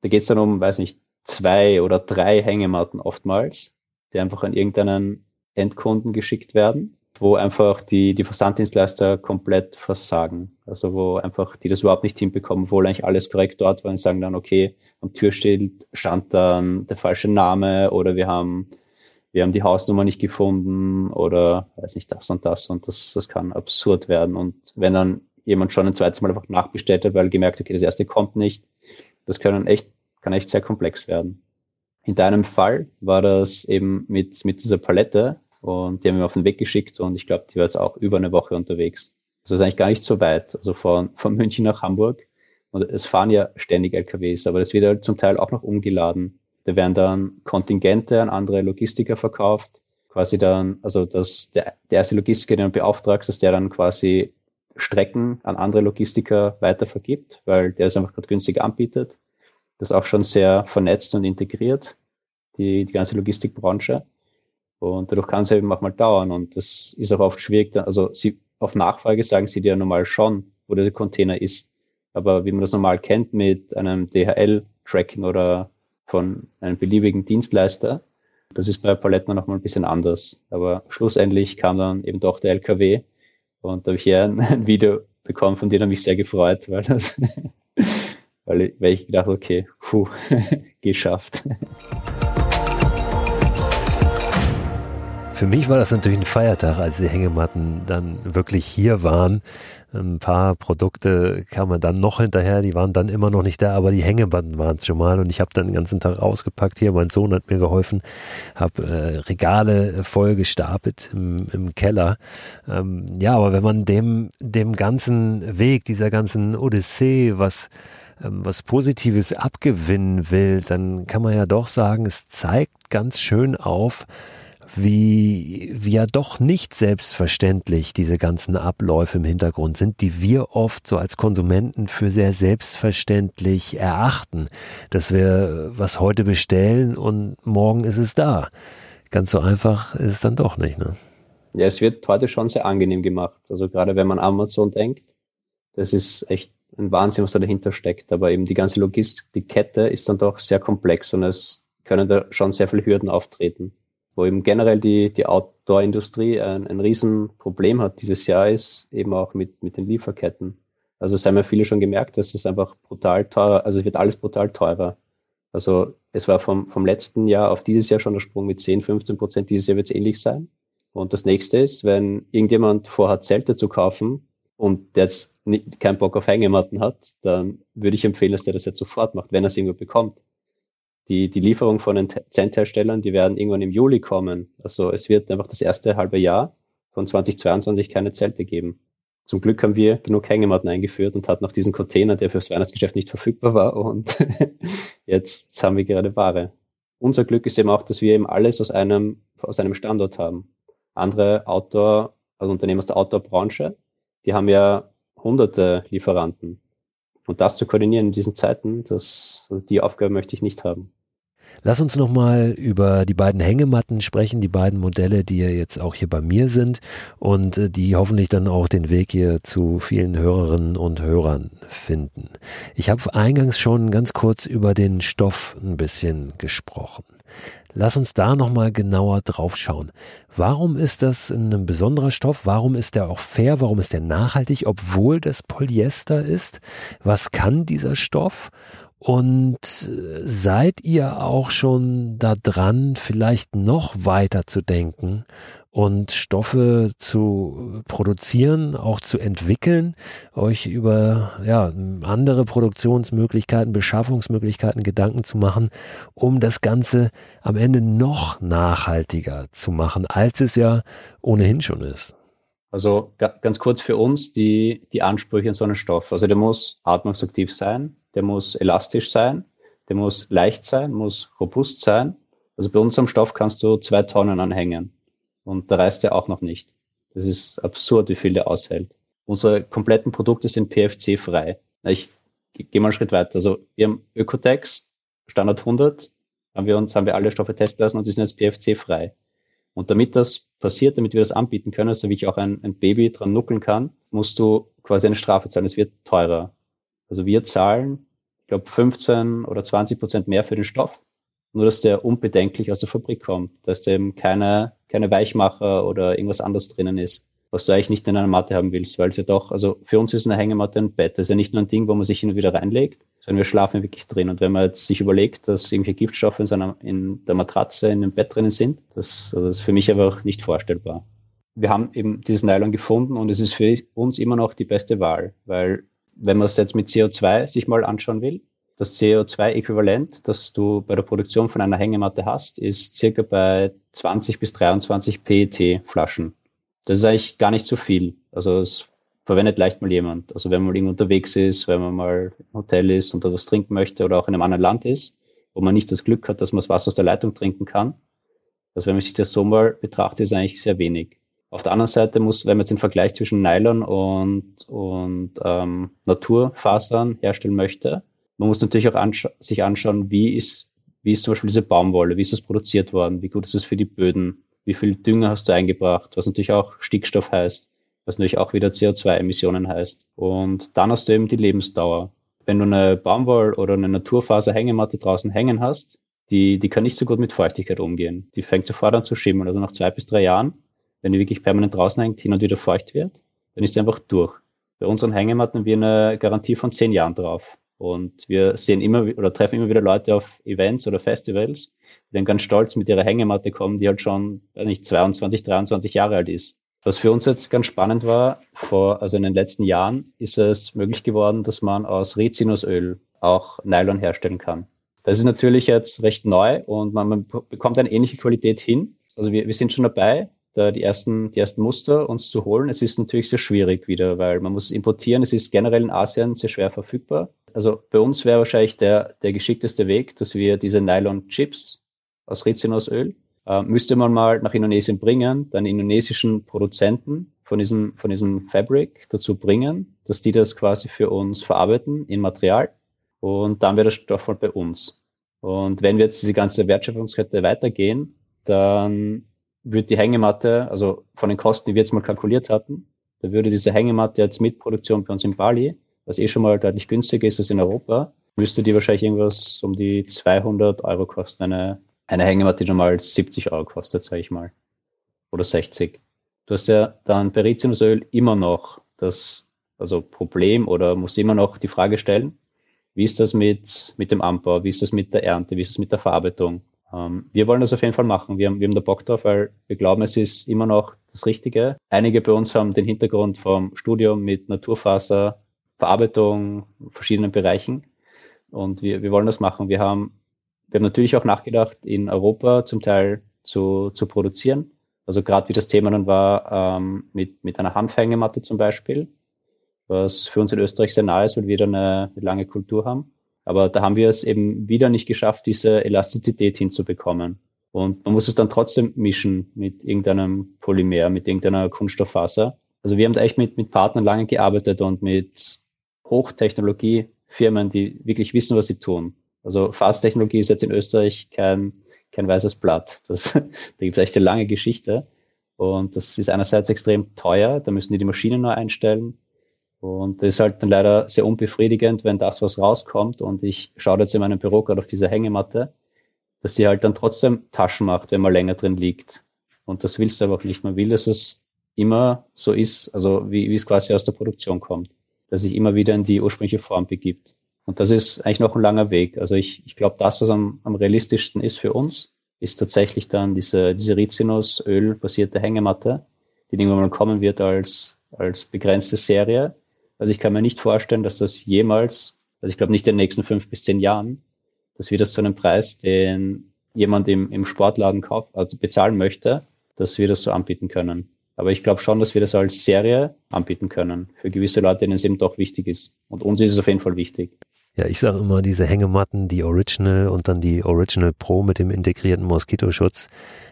Speaker 1: Da geht es dann um, weiß nicht, zwei oder drei Hängematten oftmals, die einfach an irgendeinen Endkunden geschickt werden, wo einfach die, die Versanddienstleister komplett versagen. Also wo einfach die das überhaupt nicht hinbekommen, obwohl eigentlich alles korrekt dort war und sagen dann, okay, am Türschild stand dann der falsche Name oder wir haben, wir haben die Hausnummer nicht gefunden oder weiß nicht, das und das und das, das kann absurd werden. Und wenn dann jemand schon ein zweites Mal einfach nachbestellt hat, weil gemerkt, okay, das erste kommt nicht, das können echt kann echt sehr komplex werden. In deinem Fall war das eben mit, mit dieser Palette und die haben wir auf den Weg geschickt und ich glaube, die war jetzt auch über eine Woche unterwegs. Das ist eigentlich gar nicht so weit, also von, von München nach Hamburg. Und es fahren ja ständig LKWs, aber das wird halt zum Teil auch noch umgeladen. Da werden dann Kontingente an andere Logistiker verkauft. quasi dann, also dass der, der erste Logistiker, den du beauftragst, dass der dann quasi Strecken an andere Logistiker weiter vergibt, weil der es einfach gerade günstig anbietet. Das ist auch schon sehr vernetzt und integriert, die, die ganze Logistikbranche. Und dadurch kann es eben auch mal dauern. Und das ist auch oft schwierig. Also sie, auf Nachfrage sagen sie dir normal schon, wo der Container ist. Aber wie man das normal kennt mit einem DHL-Tracking oder von einem beliebigen Dienstleister, das ist bei Paletten noch mal ein bisschen anders. Aber schlussendlich kam dann eben doch der LKW und da habe ich hier ein, ein, Video bekommen, von dem habe ich sehr gefreut, weil das, weil ich, weil ich gedacht, okay, puh, geschafft.
Speaker 2: Für mich war das natürlich ein Feiertag, als die Hängematten dann wirklich hier waren. Ein paar Produkte kamen dann noch hinterher, die waren dann immer noch nicht da, aber die Hängematten waren es schon mal und ich habe dann den ganzen Tag ausgepackt hier. Mein Sohn hat mir geholfen, habe äh, Regale voll gestapelt im, im Keller. Ähm, ja, aber wenn man dem, dem ganzen Weg, dieser ganzen Odyssee, was ähm, was Positives abgewinnen will, dann kann man ja doch sagen, es zeigt ganz schön auf, wie, wie ja doch nicht selbstverständlich diese ganzen Abläufe im Hintergrund sind, die wir oft so als Konsumenten für sehr selbstverständlich erachten, dass wir was heute bestellen und morgen ist es da. Ganz so einfach ist es dann doch nicht. Ne?
Speaker 1: Ja, es wird heute schon sehr angenehm gemacht. Also gerade wenn man Amazon denkt, das ist echt ein Wahnsinn, was da dahinter steckt. Aber eben die ganze Logistik, die Kette ist dann doch sehr komplex und es können da schon sehr viele Hürden auftreten wo eben generell die, die Outdoor-Industrie ein, ein Riesenproblem hat dieses Jahr, ist eben auch mit, mit den Lieferketten. Also es haben ja viele schon gemerkt, dass es einfach brutal teurer, also es wird alles brutal teurer. Also es war vom, vom letzten Jahr auf dieses Jahr schon der Sprung mit 10, 15 Prozent. Dieses Jahr wird es ähnlich sein. Und das nächste ist, wenn irgendjemand vorhat, Zelte zu kaufen und der jetzt keinen Bock auf Hängematten hat, dann würde ich empfehlen, dass der das jetzt sofort macht, wenn er es irgendwo bekommt die, die Lieferung von den Zentherstellern, die werden irgendwann im Juli kommen. Also es wird einfach das erste halbe Jahr von 2022 keine Zelte geben. Zum Glück haben wir genug Hängematten eingeführt und hatten noch diesen Container, der fürs Weihnachtsgeschäft nicht verfügbar war und jetzt haben wir gerade Ware. Unser Glück ist eben auch, dass wir eben alles aus einem, aus einem Standort haben. Andere Outdoor, also Unternehmen aus der Outdoor-Branche, die haben ja hunderte Lieferanten. Und das zu koordinieren in diesen Zeiten, das, die Aufgabe möchte ich nicht haben.
Speaker 2: Lass uns nochmal über die beiden Hängematten sprechen, die beiden Modelle, die ja jetzt auch hier bei mir sind und äh, die hoffentlich dann auch den Weg hier zu vielen Hörerinnen und Hörern finden. Ich habe eingangs schon ganz kurz über den Stoff ein bisschen gesprochen. Lass uns da nochmal genauer drauf schauen. Warum ist das ein besonderer Stoff? Warum ist der auch fair? Warum ist der nachhaltig, obwohl das Polyester ist? Was kann dieser Stoff? Und seid ihr auch schon da dran, vielleicht noch weiter zu denken und Stoffe zu produzieren, auch zu entwickeln, euch über ja, andere Produktionsmöglichkeiten, Beschaffungsmöglichkeiten Gedanken zu machen, um das Ganze am Ende noch nachhaltiger zu machen, als es ja ohnehin schon ist.
Speaker 1: Also ganz kurz für uns die, die Ansprüche an so einen Stoff. Also der muss atmungsaktiv sein, der muss elastisch sein, der muss leicht sein, muss robust sein. Also bei unserem Stoff kannst du zwei Tonnen anhängen und da reißt er auch noch nicht. Das ist absurd, wie viel der aushält. Unsere kompletten Produkte sind PFC-frei. Ich gehe mal einen Schritt weiter. Also wir haben Ökotex, Standard 100, haben wir uns, haben wir alle Stoffe testen lassen und die sind jetzt PFC-frei. Und damit das passiert, damit wir das anbieten können, also wie ich auch ein, ein Baby dran nuckeln kann, musst du quasi eine Strafe zahlen. Es wird teurer. Also wir zahlen, ich glaube, 15 oder 20 Prozent mehr für den Stoff nur dass der unbedenklich aus der Fabrik kommt, dass da eben keine, keine Weichmacher oder irgendwas anderes drinnen ist, was du eigentlich nicht in einer Matte haben willst, weil es ja doch, also für uns ist eine Hängematte ein Bett. Das ist ja nicht nur ein Ding, wo man sich hin und wieder reinlegt, sondern wir schlafen wirklich drin. Und wenn man jetzt sich überlegt, dass irgendwelche Giftstoffe in, seiner, in der Matratze, in dem Bett drinnen sind, das, also das ist für mich einfach nicht vorstellbar. Wir haben eben dieses Nylon gefunden und es ist für uns immer noch die beste Wahl, weil wenn man es jetzt mit CO2 sich mal anschauen will, das CO2-Äquivalent, das du bei der Produktion von einer Hängematte hast, ist circa bei 20 bis 23 PET-Flaschen. Das ist eigentlich gar nicht so viel. Also es verwendet leicht mal jemand. Also wenn man irgendwo unterwegs ist, wenn man mal im Hotel ist und da was trinken möchte oder auch in einem anderen Land ist, wo man nicht das Glück hat, dass man das Wasser aus der Leitung trinken kann, Also wenn man sich das so mal betrachtet, ist eigentlich sehr wenig. Auf der anderen Seite muss, wenn man jetzt den Vergleich zwischen Nylon und, und ähm, Naturfasern herstellen möchte, man muss natürlich auch anscha sich anschauen, wie ist, wie ist zum Beispiel diese Baumwolle, wie ist das produziert worden, wie gut ist es für die Böden, wie viel Dünger hast du eingebracht, was natürlich auch Stickstoff heißt, was natürlich auch wieder CO2-Emissionen heißt. Und dann hast du eben die Lebensdauer. Wenn du eine Baumwoll- oder eine Naturfaser-Hängematte draußen hängen hast, die, die kann nicht so gut mit Feuchtigkeit umgehen. Die fängt sofort an zu schimmeln. Also nach zwei bis drei Jahren, wenn die wirklich permanent draußen hängt, hin und wieder feucht wird, dann ist sie einfach durch. Bei unseren Hängematten haben wir eine Garantie von zehn Jahren drauf. Und wir sehen immer oder treffen immer wieder Leute auf Events oder Festivals, die dann ganz stolz mit ihrer Hängematte kommen, die halt schon nicht 22, 23 Jahre alt ist. Was für uns jetzt ganz spannend war, vor, also in den letzten Jahren ist es möglich geworden, dass man aus Rizinusöl auch Nylon herstellen kann. Das ist natürlich jetzt recht neu und man, man bekommt eine ähnliche Qualität hin. Also wir, wir sind schon dabei, da die ersten, die ersten Muster uns zu holen. Es ist natürlich sehr schwierig wieder, weil man muss importieren. Es ist generell in Asien sehr schwer verfügbar. Also bei uns wäre wahrscheinlich der, der geschickteste Weg, dass wir diese Nylon-Chips aus Rizinusöl äh, müsste man mal nach Indonesien bringen, dann indonesischen Produzenten von diesem, von diesem Fabric dazu bringen, dass die das quasi für uns verarbeiten in Material und dann wäre der Stoff halt bei uns. Und wenn wir jetzt diese ganze Wertschöpfungskette weitergehen, dann würde die Hängematte, also von den Kosten, die wir jetzt mal kalkuliert hatten, da würde diese Hängematte jetzt mit Produktion bei uns in Bali, was eh schon mal deutlich günstiger ist als in Europa, müsste die wahrscheinlich irgendwas um die 200 Euro kosten, eine eine Hängematte, die schon mal 70 Euro kostet, sage ich mal. Oder 60. Du hast ja dann bei Rizinusöl immer noch das also Problem oder musst immer noch die Frage stellen, wie ist das mit, mit dem Anbau, wie ist das mit der Ernte, wie ist das mit der Verarbeitung. Ähm, wir wollen das auf jeden Fall machen. Wir haben, wir haben da Bock drauf, weil wir glauben, es ist immer noch das Richtige. Einige bei uns haben den Hintergrund vom Studium mit Naturfaser, Verarbeitung, verschiedenen Bereichen. Und wir, wir wollen das machen. Wir haben wir haben natürlich auch nachgedacht, in Europa zum Teil zu, zu produzieren. Also gerade wie das Thema dann war, ähm, mit, mit einer Hanfhängematte zum Beispiel, was für uns in Österreich sehr nahe ist, weil wir da eine, eine lange Kultur haben. Aber da haben wir es eben wieder nicht geschafft, diese Elastizität hinzubekommen. Und man muss es dann trotzdem mischen mit irgendeinem Polymer, mit irgendeiner Kunststofffaser. Also wir haben da echt mit, mit Partnern lange gearbeitet und mit Hochtechnologiefirmen, die wirklich wissen, was sie tun. Also Fasttechnologie ist jetzt in Österreich kein, kein weißes Blatt. Das, da gibt es echt eine lange Geschichte. Und das ist einerseits extrem teuer, da müssen die die Maschinen neu einstellen. Und das ist halt dann leider sehr unbefriedigend, wenn das, was rauskommt, und ich schaue jetzt in meinem Büro gerade auf diese Hängematte, dass sie halt dann trotzdem Taschen macht, wenn man länger drin liegt. Und das willst du einfach nicht. Man will, dass es immer so ist, also wie, wie es quasi aus der Produktion kommt, dass sich immer wieder in die ursprüngliche Form begibt. Und das ist eigentlich noch ein langer Weg. Also ich, ich glaube, das, was am, am realistischsten ist für uns, ist tatsächlich dann diese, diese Rizinus-Öl-basierte Hängematte, die irgendwann mal kommen wird als, als begrenzte Serie. Also ich kann mir nicht vorstellen, dass das jemals, also ich glaube nicht in den nächsten fünf bis zehn Jahren, dass wir das zu einem Preis, den jemand im, im Sportladen kauft, also bezahlen möchte, dass wir das so anbieten können. Aber ich glaube schon, dass wir das als Serie anbieten können für gewisse Leute, denen es eben doch wichtig ist. Und uns ist es auf jeden Fall wichtig.
Speaker 2: Ja, ich sage immer, diese Hängematten, die Original und dann die Original Pro mit dem integrierten Moskitoschutz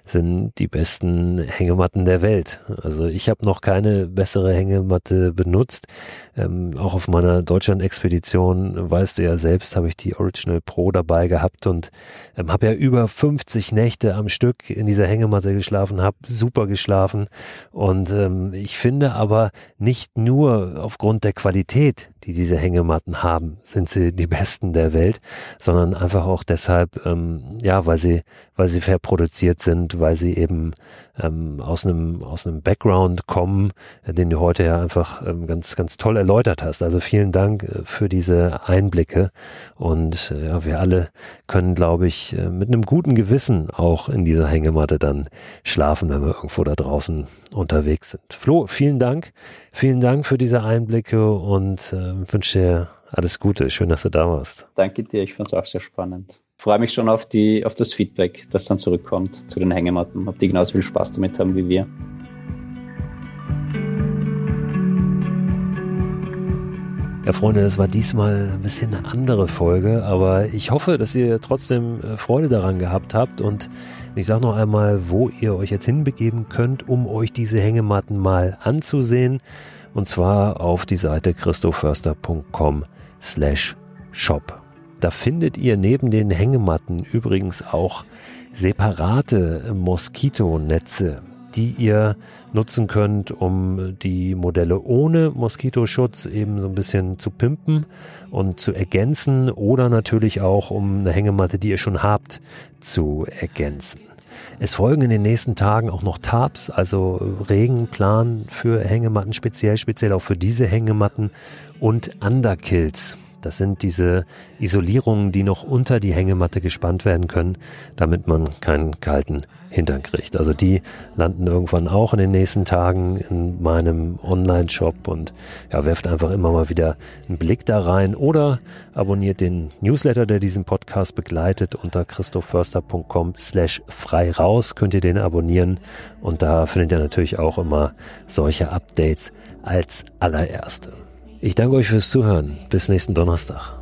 Speaker 2: sind die besten Hängematten der Welt. Also ich habe noch keine bessere Hängematte benutzt. Ähm, auch auf meiner Deutschland-Expedition, weißt du ja selbst, habe ich die Original Pro dabei gehabt und ähm, habe ja über 50 Nächte am Stück in dieser Hängematte geschlafen, habe super geschlafen und ähm, ich finde aber nicht nur aufgrund der Qualität, die diese Hängematten haben, sind sie die besten der Welt, sondern einfach auch deshalb, ähm, ja, weil sie, weil sie fair produziert sind, weil sie eben ähm, aus einem aus einem Background kommen, äh, den du heute ja einfach ähm, ganz ganz toll erläutert hast. Also vielen Dank äh, für diese Einblicke und äh, ja, wir alle können, glaube ich, äh, mit einem guten Gewissen auch in dieser Hängematte dann schlafen, wenn wir irgendwo da draußen unterwegs sind. Flo, vielen Dank, vielen Dank für diese Einblicke und äh, wünsche dir alles Gute. Schön, dass du da warst.
Speaker 1: Danke dir, ich fand es auch sehr spannend freue mich schon auf, die, auf das Feedback, das dann zurückkommt zu den Hängematten. Ob die genauso viel Spaß damit haben wie wir.
Speaker 2: Ja, Freunde, das war diesmal ein bisschen eine andere Folge, aber ich hoffe, dass ihr trotzdem äh, Freude daran gehabt habt und ich sage noch einmal, wo ihr euch jetzt hinbegeben könnt, um euch diese Hängematten mal anzusehen und zwar auf die Seite christoförster.com slash shop. Da findet ihr neben den Hängematten übrigens auch separate Moskitonetze die ihr nutzen könnt, um die Modelle ohne Moskitoschutz eben so ein bisschen zu pimpen und zu ergänzen oder natürlich auch, um eine Hängematte, die ihr schon habt, zu ergänzen. Es folgen in den nächsten Tagen auch noch Tabs, also Regenplan für Hängematten speziell, speziell auch für diese Hängematten und Underkills. Das sind diese Isolierungen, die noch unter die Hängematte gespannt werden können, damit man keinen kalten Hintern kriegt. Also die landen irgendwann auch in den nächsten Tagen in meinem Online-Shop und ja, werft einfach immer mal wieder einen Blick da rein oder abonniert den Newsletter, der diesen Podcast begleitet unter christophförster.com slash frei raus könnt ihr den abonnieren und da findet ihr natürlich auch immer solche Updates als allererste. Ich danke euch fürs Zuhören. Bis nächsten Donnerstag.